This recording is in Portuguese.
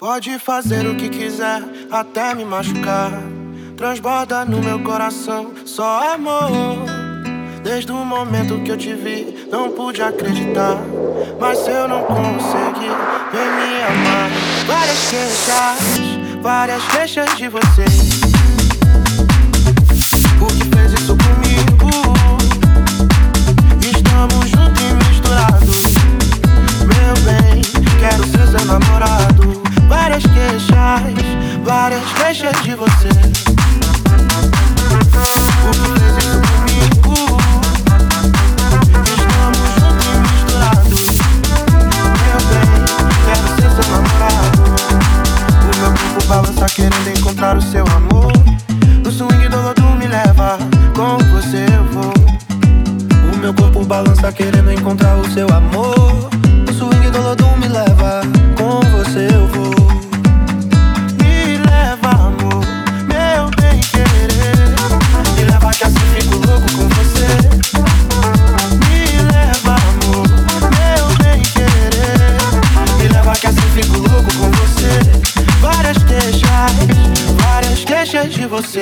Pode fazer o que quiser, até me machucar. Transborda no meu coração só amor. Desde o momento que eu te vi, não pude acreditar. Mas eu não consegui, vem me amar. Várias queixas, várias queixas de você. Várias queixas de você. Fez isso comigo? Estamos juntos e misturados. Meu bem, quero ser seu namorado. O meu corpo balança querendo encontrar o seu amor. No swing do lodo me leva, com você eu vou. O meu corpo balança querendo encontrar o seu amor. várias queixas de você.